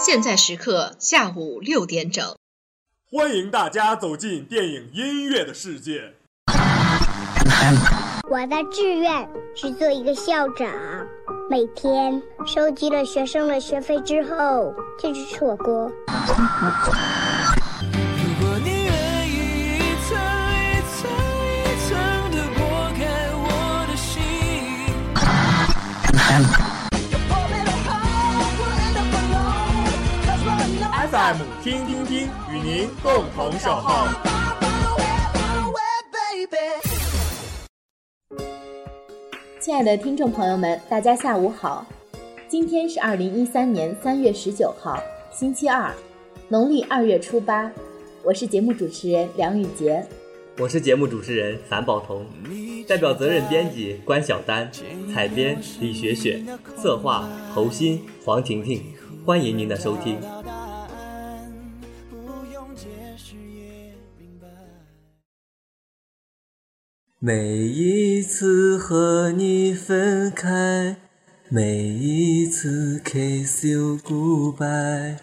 现在时刻下午六点整，欢迎大家走进电影音乐的世界。我的志愿是做一个校长，每天收集了学生的学费之后，就去吃火锅。FM 听听听，与您共同守候。亲爱的听众朋友们，大家下午好。今天是二零一三年三月十九号，星期二，农历二月初八。我是节目主持人梁雨杰，我是节目主持人樊宝彤，代表责任编辑关晓丹，采编李雪雪，策划侯鑫、黄婷婷。欢迎您的收听。每一次和你分开，每一次 kiss you goodbye。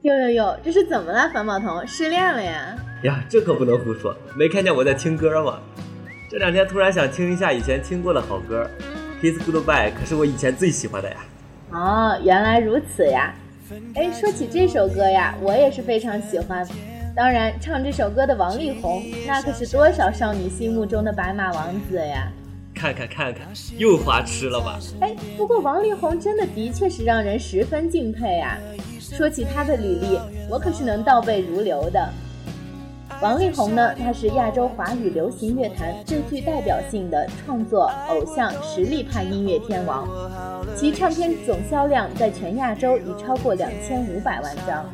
哟哟哟，这是怎么了，樊宝彤？失恋了呀？呀，这可不能胡说，没看见我在听歌吗？这两天突然想听一下以前听过的好歌，kiss goodbye 可是我以前最喜欢的呀。哦，原来如此呀。哎，说起这首歌呀，我也是非常喜欢。当然，唱这首歌的王力宏，那可是多少少女心目中的白马王子呀！看看看看，又花痴了吧？哎，不过王力宏真的的确是让人十分敬佩啊。说起他的履历，我可是能倒背如流的。王力宏呢，他是亚洲华语流行乐坛最具代表性的创作偶像实力派音乐天王，其唱片总销量在全亚洲已超过两千五百万张。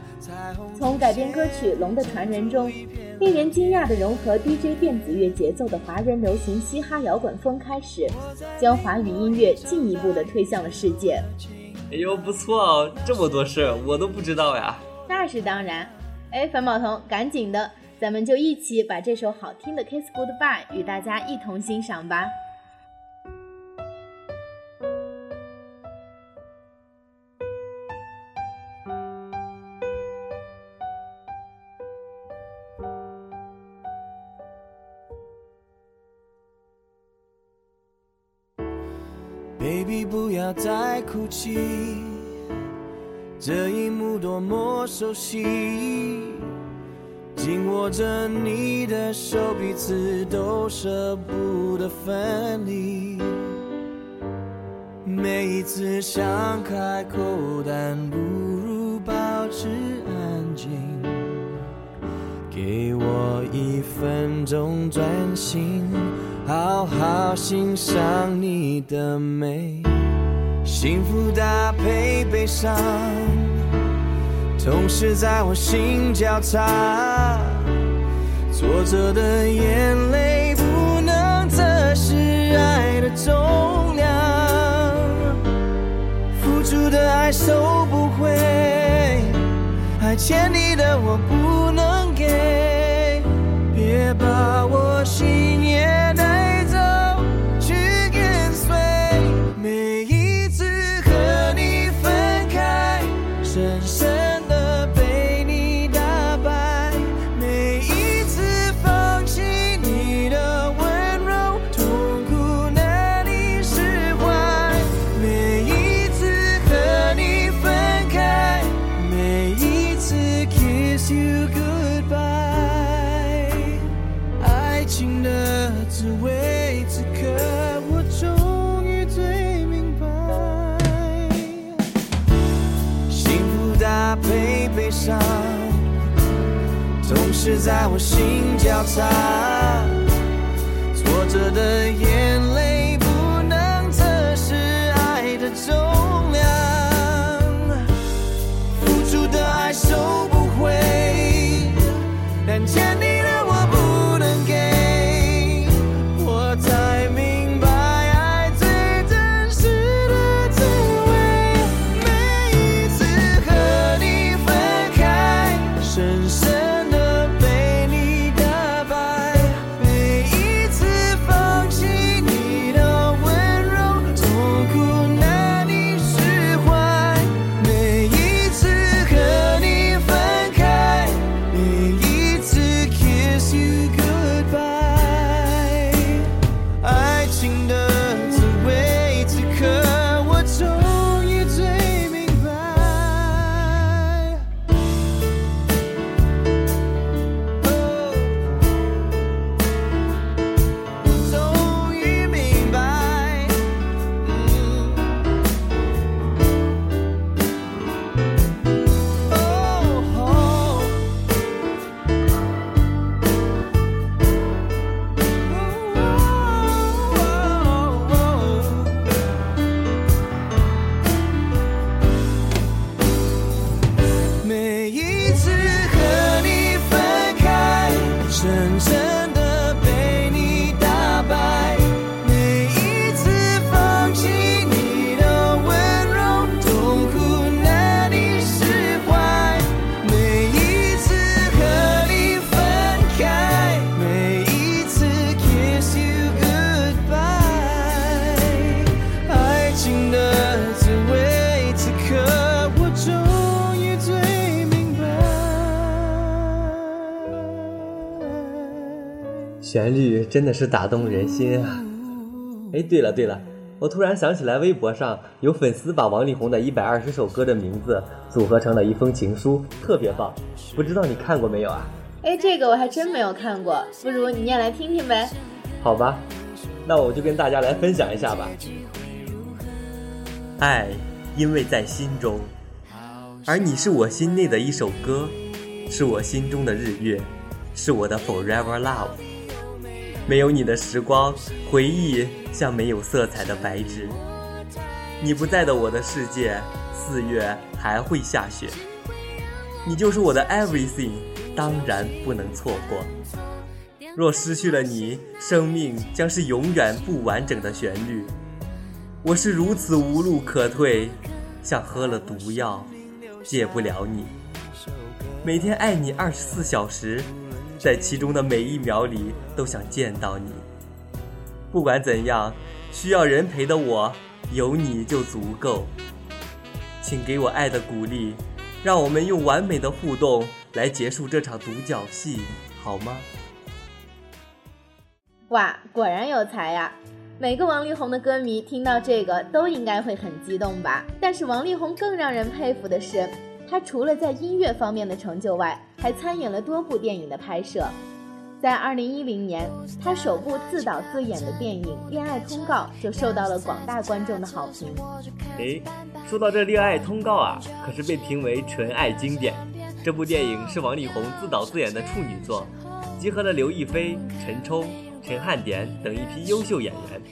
从改编歌曲《龙的传人》中，令人惊讶的融合 DJ 电子乐节奏的华人流行嘻哈摇滚风开始，将华语音乐进一步的推向了世界。哎呦，不错哦，这么多事我都不知道呀。那是当然。哎，樊宝彤，赶紧的。咱们就一起把这首好听的《Kiss Goodbye》与大家一同欣赏吧。Baby，不要再哭泣，这一幕多么熟悉。紧握着你的手，彼此都舍不得分离。每一次想开口，但不如保持安静。给我一分钟专心，好好欣赏你的美。幸福搭配悲伤。总是在我心交叉，挫折的眼泪不能测试爱的重量，付出的爱收不回，还欠你的我不能给，别把我心也 goodbye 爱情的滋味此刻我终于最明白幸福搭配悲伤总是在我心交叉挫折的眼泪旋律真的是打动人心啊！哎，对了对了，我突然想起来，微博上有粉丝把王力宏的一百二十首歌的名字组合成了一封情书，特别棒。不知道你看过没有啊？哎，这个我还真没有看过，不如你念来听听呗。好吧，那我就跟大家来分享一下吧。爱，因为在心中，而你是我心内的一首歌，是我心中的日月，是我的 forever love。没有你的时光，回忆像没有色彩的白纸。你不在的我的世界，四月还会下雪。你就是我的 everything，当然不能错过。若失去了你，生命将是永远不完整的旋律。我是如此无路可退，像喝了毒药，戒不了你。每天爱你二十四小时，在其中的每一秒里都想见到你。不管怎样，需要人陪的我，有你就足够。请给我爱的鼓励，让我们用完美的互动来结束这场独角戏，好吗？哇，果然有才呀！每个王力宏的歌迷听到这个都应该会很激动吧？但是王力宏更让人佩服的是，他除了在音乐方面的成就外，还参演了多部电影的拍摄。在2010年，他首部自导自演的电影《恋爱通告》就受到了广大观众的好评。诶，说到这《恋爱通告》啊，可是被评为纯爱经典。这部电影是王力宏自导自演的处女作，集合了刘亦菲、陈冲。陈汉典等一批优秀演员，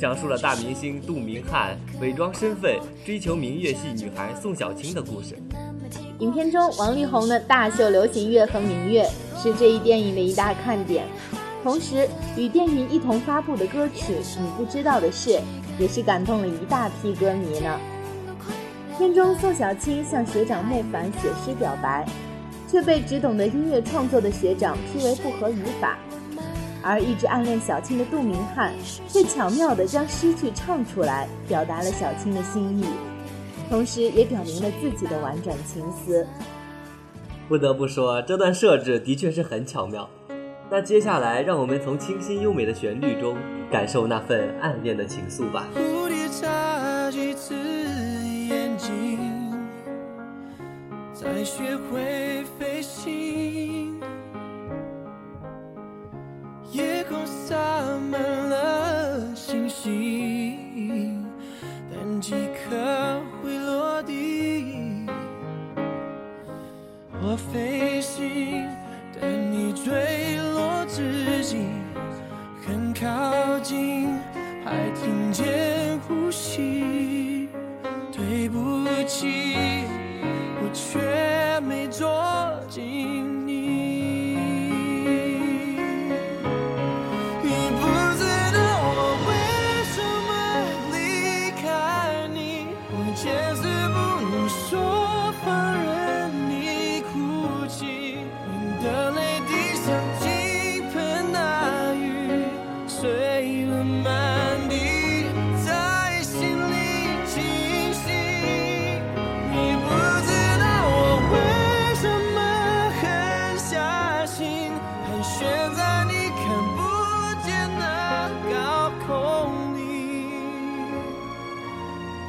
讲述了大明星杜明翰伪装身份追求明月系女孩宋小青的故事。影片中，王力宏的大秀流行乐和明月是这一电影的一大看点，同时与电影一同发布的歌曲《你不知道的事》也是感动了一大批歌迷呢。片中，宋小青向学长莫凡写诗表白，却被只懂得音乐创作的学长批为不合语法。而一直暗恋小青的杜明翰，却巧妙地将诗句唱出来，表达了小青的心意，同时也表明了自己的婉转情思。不得不说，这段设置的确是很巧妙。那接下来，让我们从清新优美的旋律中，感受那份暗恋的情愫吧。蝴蝶眨几次眼睛，才学会飞行。夜空洒满了星星，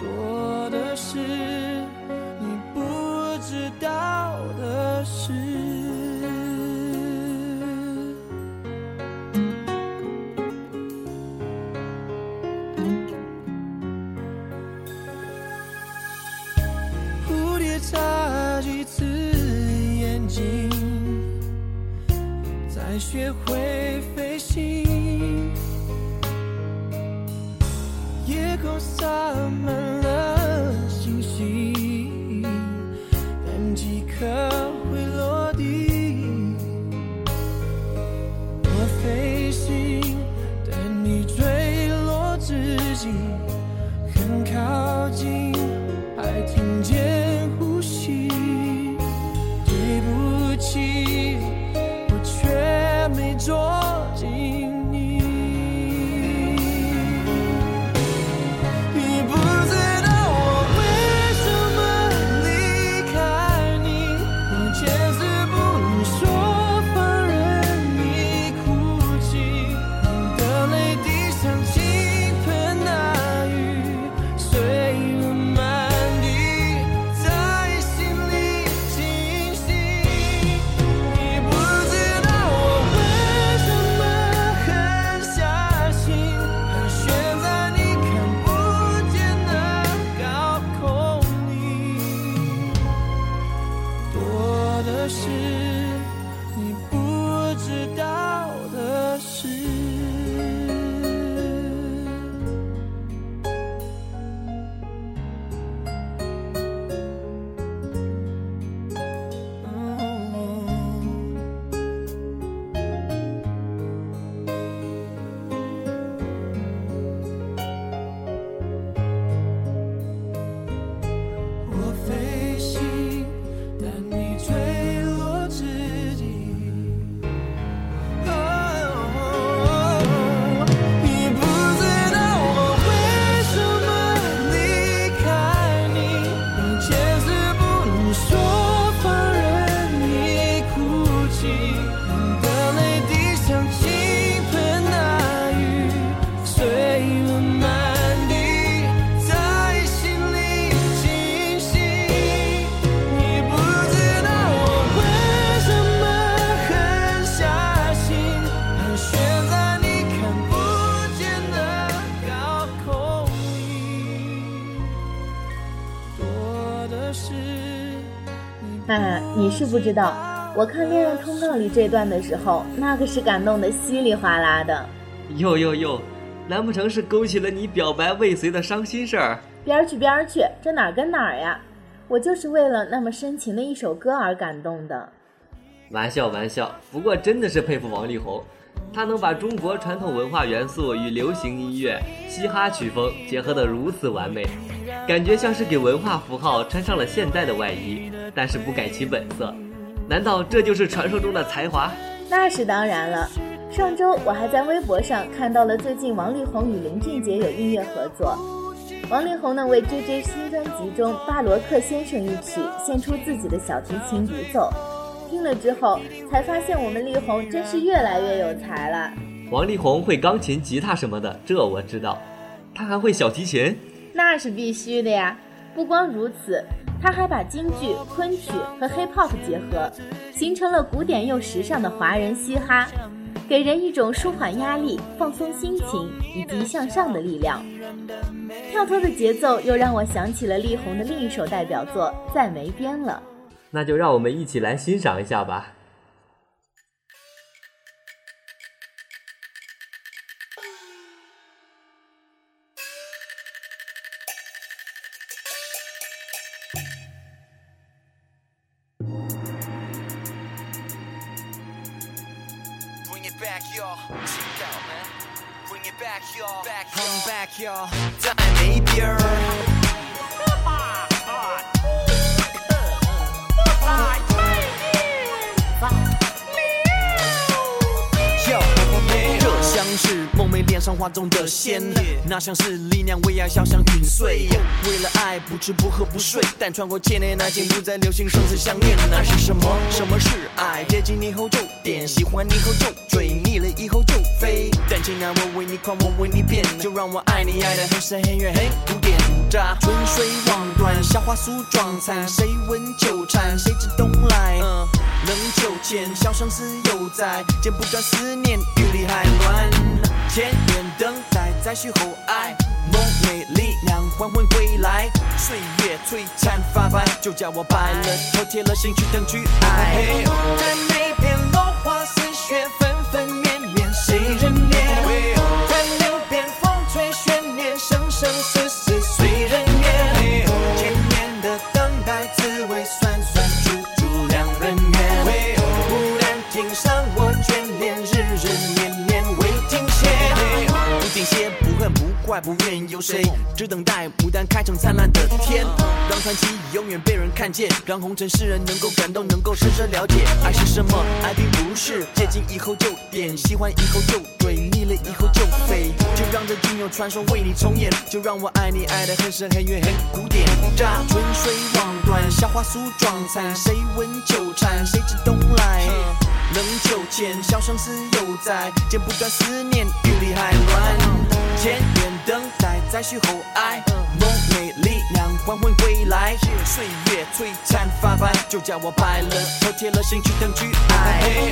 多的是你不知道的事。蝴蝶眨几次眼睛才学会不知道，我看《恋爱通告》里这段的时候，那可是感动的稀里哗啦的。哟哟哟，难不成是勾起了你表白未遂的伤心事儿？边儿去边儿去，这哪儿跟哪儿呀？我就是为了那么深情的一首歌而感动的。玩笑玩笑，不过真的是佩服王力宏，他能把中国传统文化元素与流行音乐、嘻哈曲风结合得如此完美，感觉像是给文化符号穿上了现代的外衣，但是不改其本色。难道这就是传说中的才华？那是当然了。上周我还在微博上看到了最近王力宏与林俊杰有音乐合作。王力宏呢为 JJ 新专辑中《巴罗克先生》一曲献出自己的小提琴独奏，听了之后才发现我们力宏真是越来越有才了。王力宏会钢琴、吉他什么的，这我知道。他还会小提琴？那是必须的呀！不光如此，他还把京剧、昆曲和 hip hop 结合，形成了古典又时尚的华人嘻哈。给人一种舒缓压力、放松心情以及向上的力量。跳脱的节奏又让我想起了力宏的另一首代表作《再没边了》。那就让我们一起来欣赏一下吧。中的仙，那像是力量为爱小想陨碎。为了爱不吃不喝不睡，但穿过千年，爱情不再流行生死相恋。那是什么？什么是爱？接近你后就点，喜欢你后就追，腻了以后就飞。但既然我为你狂，我为你变，就让我爱你爱的很深很远很古典。乍春水望断，小花酥妆残，谁问秋蝉？谁知冬来？冷秋千，小相思犹在，剪不断思念，雨里还乱。千年等待，再续后爱，梦寐力量缓缓归来。岁月璀璨发白，就叫我白了头，铁了心去等去爱。在每片落花似雪，不怪不怨，有谁只等待牡丹开成灿烂的天？让传奇永远被人看见，让红尘世人能够感动，能够深深了解爱是什么。爱并不是接近以后就点，喜欢以后就追，腻了以后就飞。就让这仅有传说为你重演，就让我爱你爱的很深很远很古典。乍春水望断，夏花梳妆残，谁闻秋蝉？谁知冬来？冷秋千，小相思犹在，剪不断思念，雨里还乱。千年等待，再续后爱，梦寐力量缓缓归来。岁月璀璨发白，就叫我白了头，铁了心去等去爱。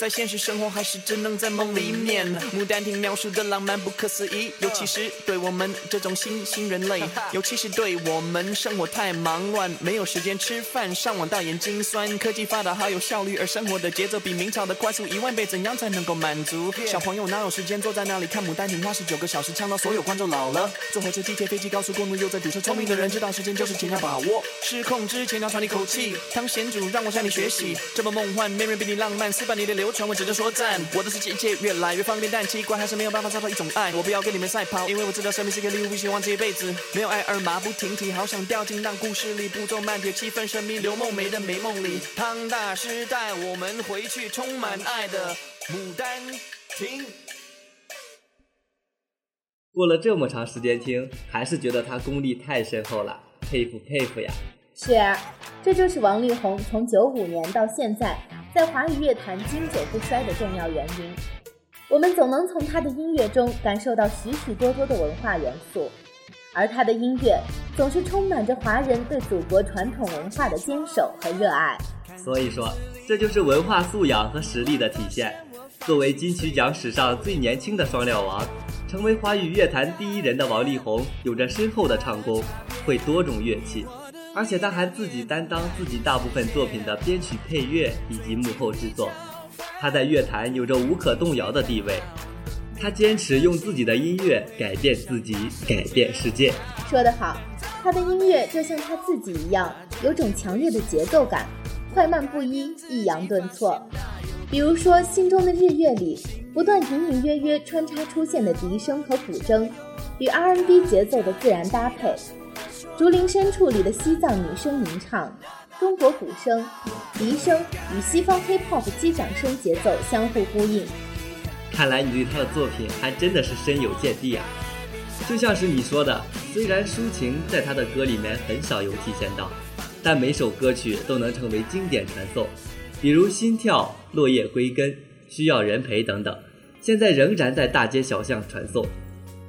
在现实生活还是只能在梦里面。牡丹亭描述的浪漫不可思议，尤其是对我们这种新兴人类，尤其是对我们生活太忙乱，没有时间吃饭，上网大眼睛酸。科技发达好有效率，而生活的节奏比明朝的快速一万倍，怎样才能够满足？小朋友哪有时间坐在那里看牡丹亭花十九个小时，唱到所有观众老了。坐火车、地铁、飞机、高速公路又在堵车，聪明的人知道时间就是钱要把握，失控之前要喘一口气。汤贤主让我向你学习，这么梦幻，没人比你浪漫，四百年的流传，闻只能说赞。我的世界一切越来越方便，但奇怪还是没有办法找到一种爱。我不要跟你们赛跑，因为我知道生命是个礼物，不希望这一辈子没有爱而马不停蹄，好想掉进那故事里，步骤慢铁，气氛神秘，刘梦梅的美梦里。汤大师带我们回去充满爱的牡丹亭。过了这么长时间听，还是觉得他功力太深厚了，佩服佩服呀！是啊，这就是王力宏从九五年到现在在华语乐坛经久不衰的重要原因。我们总能从他的音乐中感受到许许多多的文化元素，而他的音乐总是充满着华人对祖国传统文化的坚守和热爱。所以说，这就是文化素养和实力的体现。作为金曲奖史上最年轻的双料王，成为华语乐坛第一人的王力宏，有着深厚的唱功，会多种乐器。而且他还自己担当自己大部分作品的编曲、配乐以及幕后制作，他在乐坛有着无可动摇的地位。他坚持用自己的音乐改变自己，改变世界。说得好，他的音乐就像他自己一样，有种强烈的节奏感，快慢不一，抑扬顿挫。比如说，《心中的日月》里不断隐隐约约穿插出现的笛声和古筝，与 R&B 节奏的自然搭配。竹林深处里的西藏女声吟唱，中国鼓声、笛声与西方 Hip-Hop 击掌声节奏相互呼应。看来你对他的作品还真的是深有见地啊！就像是你说的，虽然抒情在他的歌里面很少有体现到，但每首歌曲都能成为经典传颂，比如《心跳》《落叶归根》《需要人陪》等等，现在仍然在大街小巷传颂。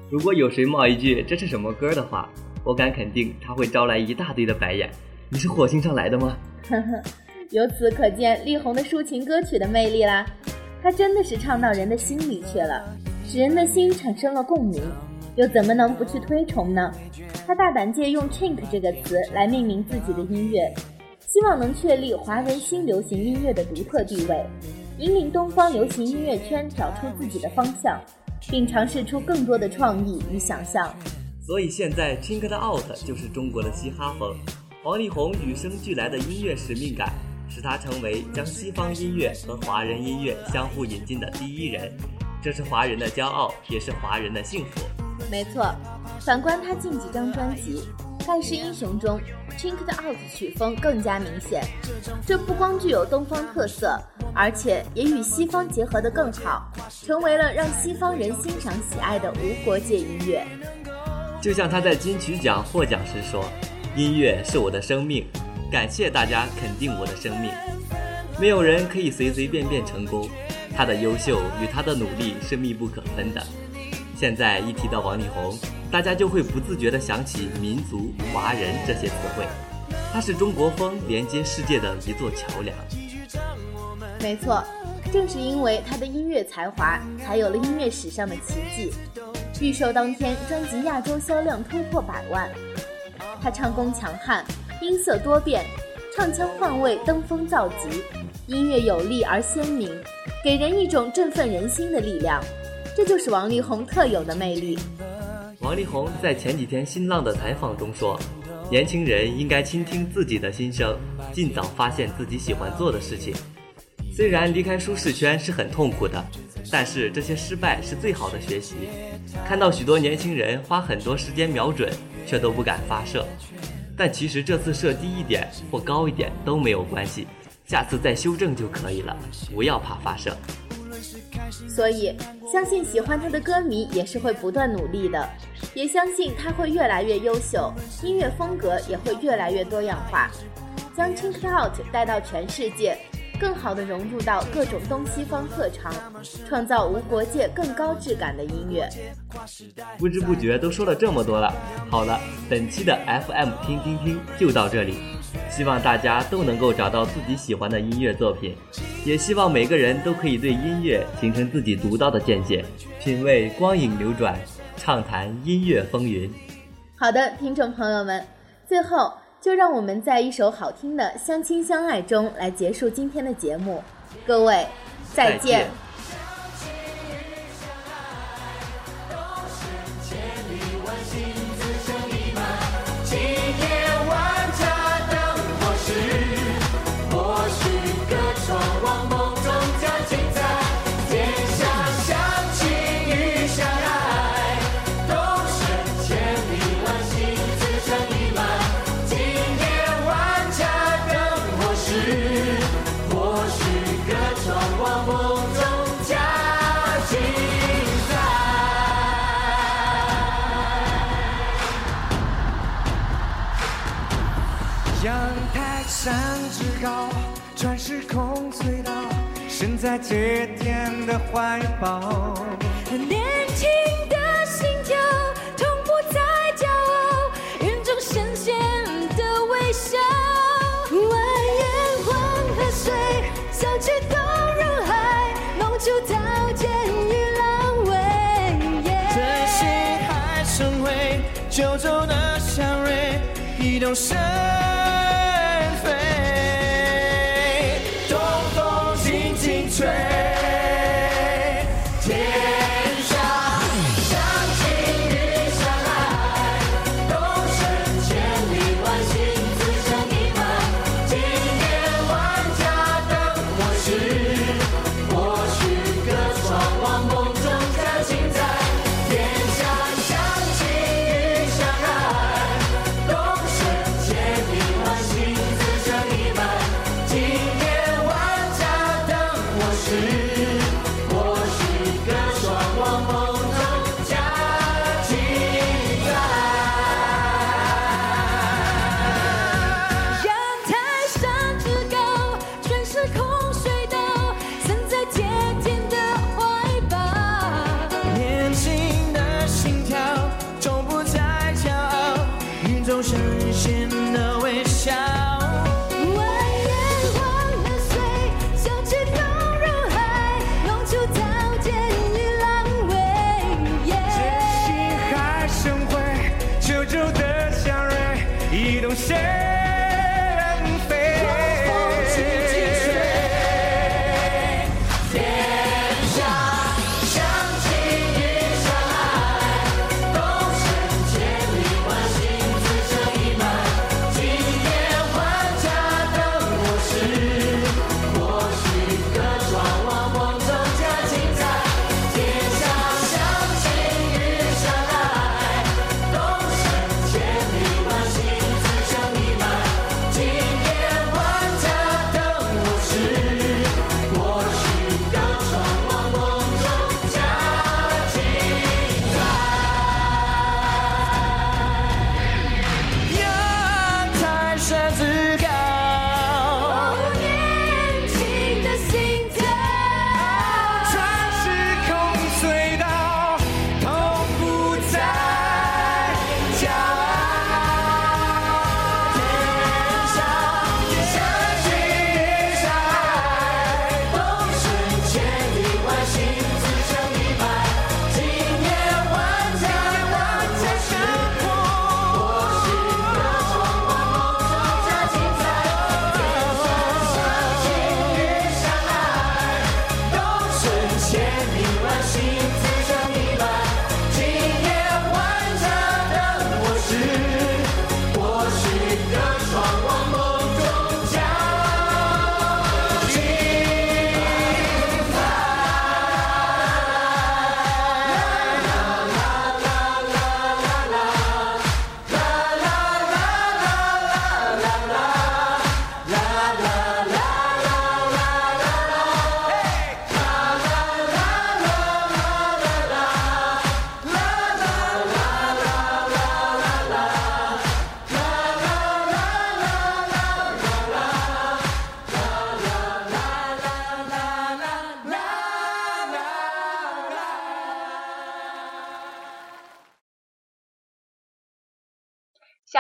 如果有谁冒一句这是什么歌的话，我敢肯定，他会招来一大堆的白眼。你是火星上来的吗？呵呵，由此可见力宏的抒情歌曲的魅力啦。他真的是唱到人的心里去了，使人的心产生了共鸣，又怎么能不去推崇呢？他大胆借用 “chink” 这个词来命名自己的音乐，希望能确立华人新流行音乐的独特地位，引领东方流行音乐圈找出自己的方向，并尝试出更多的创意与想象。所以现在 Chinked Out 就是中国的嘻哈风。王力宏与生俱来的音乐使命感，使他成为将西方音乐和华人音乐相互引进的第一人。这是华人的骄傲，也是华人的幸福。没错，反观他近几张专辑《盖世英雄》中，Chinked Out 曲风更加明显。这不光具有东方特色，而且也与西方结合得更好，成为了让西方人欣赏喜爱的无国界音乐。就像他在金曲奖获奖时说：“音乐是我的生命，感谢大家肯定我的生命。没有人可以随随便便成功，他的优秀与他的努力是密不可分的。”现在一提到王力宏，大家就会不自觉地想起民族、华人这些词汇。他是中国风连接世界的一座桥梁。没错，正是因为他的音乐才华，才有了音乐史上的奇迹。预售当天，专辑亚洲销量突破百万。他唱功强悍，音色多变，唱腔换位，登峰造极，音乐有力而鲜明，给人一种振奋人心的力量。这就是王力宏特有的魅力。王力宏在前几天新浪的采访中说：“年轻人应该倾听自己的心声，尽早发现自己喜欢做的事情。虽然离开舒适圈是很痛苦的。”但是这些失败是最好的学习。看到许多年轻人花很多时间瞄准，却都不敢发射。但其实这次射低一点或高一点都没有关系，下次再修正就可以了。不要怕发射。所以，相信喜欢他的歌迷也是会不断努力的，也相信他会越来越优秀，音乐风格也会越来越多样化，将 Chink Out 带到全世界。更好地融入到各种东西方特长，创造无国界、更高质感的音乐。不知不觉都说了这么多了，好了，本期的 FM 听听听就到这里，希望大家都能够找到自己喜欢的音乐作品，也希望每个人都可以对音乐形成自己独到的见解，品味光影流转，畅谈音乐风云。好的，听众朋友们，最后就让我们在一首好听的《相亲相爱》中来结束今天的节目。各位，再见。山在这天的怀抱。年轻的心跳，从不再骄傲，云中闪现的微笑。蜿蜒黄河水，小曲东入海，梦出刀剑与狼尾。这心海深回，九州的祥瑞，一动身。Yeah.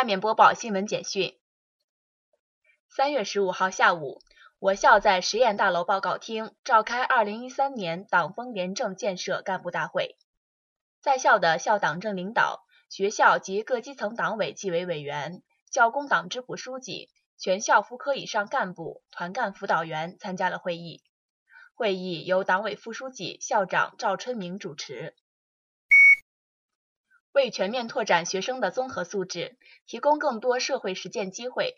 下面播报新闻简讯。三月十五号下午，我校在实验大楼报告厅召开二零一三年党风廉政建设干部大会，在校的校党政领导、学校及各基层党委纪委委员、教工党支部书记、全校副科以上干部、团干辅导员参加了会议。会议由党委副书记、校长赵春明主持。为全面拓展学生的综合素质，提供更多社会实践机会。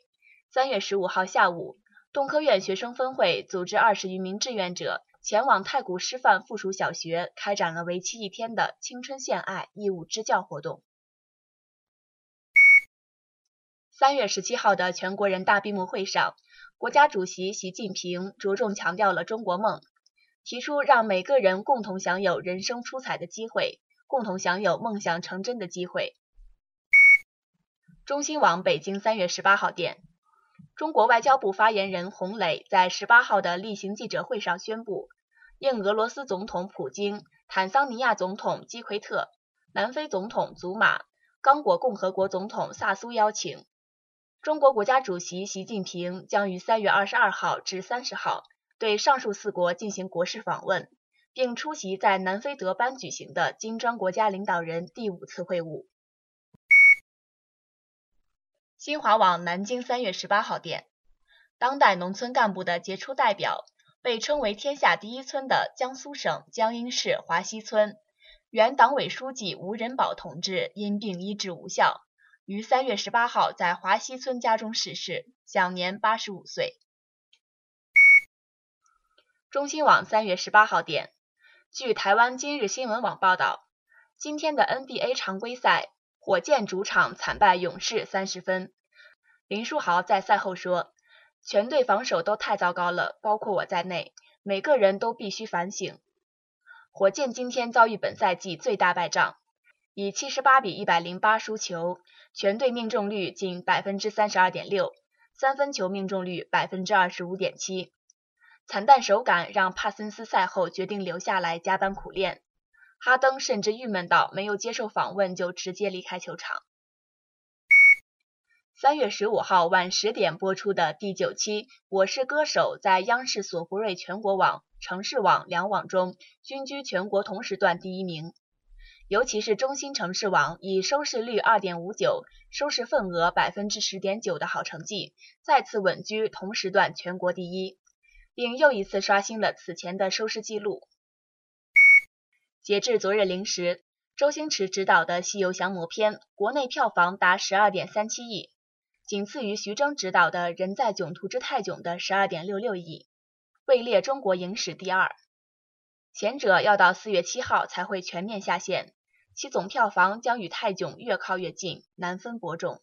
三月十五号下午，动科院学生分会组织二十余名志愿者前往太谷师范附属小学，开展了为期一天的青春献爱义务支教活动。三月十七号的全国人大闭幕会上，国家主席习近平着重强调了中国梦，提出让每个人共同享有人生出彩的机会，共同享有梦想成真的机会。中新网北京三月十八号电。中国外交部发言人洪磊在十八号的例行记者会上宣布，应俄罗斯总统普京、坦桑尼亚总统基奎特、南非总统祖马、刚果共和国总统萨苏邀请，中国国家主席习近平将于三月二十二号至三十号对上述四国进行国事访问，并出席在南非德班举行的金砖国家领导人第五次会晤。新华网南京三月十八号电，当代农村干部的杰出代表，被称为“天下第一村”的江苏省江阴市华西村原党委书记吴仁宝同志因病医治无效，于三月十八号在华西村家中逝世，享年八十五岁。中新网三月十八号电，据台湾今日新闻网报道，今天的 NBA 常规赛。火箭主场惨败勇士三十分，林书豪在赛后说：“全队防守都太糟糕了，包括我在内，每个人都必须反省。”火箭今天遭遇本赛季最大败仗，以七十八比一百零八输球，全队命中率仅百分之三十二点六，三分球命中率百分之二十五点七。惨淡手感让帕森斯赛后决定留下来加班苦练。哈登甚至郁闷到没有接受访问就直接离开球场。三月十五号晚十点播出的第九期《我是歌手》在央视索福瑞全国网、城市网两网中均居全国同时段第一名，尤其是中心城市网以收视率二点五九、收视份额百分之十点九的好成绩，再次稳居同时段全国第一，并又一次刷新了此前的收视纪录。截至昨日零时，周星驰执导的《西游降魔篇》国内票房达十二点三七亿，仅次于徐峥执导的《人在囧途之泰囧》的十二点六六亿，位列中国影史第二。前者要到四月七号才会全面下线，其总票房将与泰囧越靠越近，难分伯仲。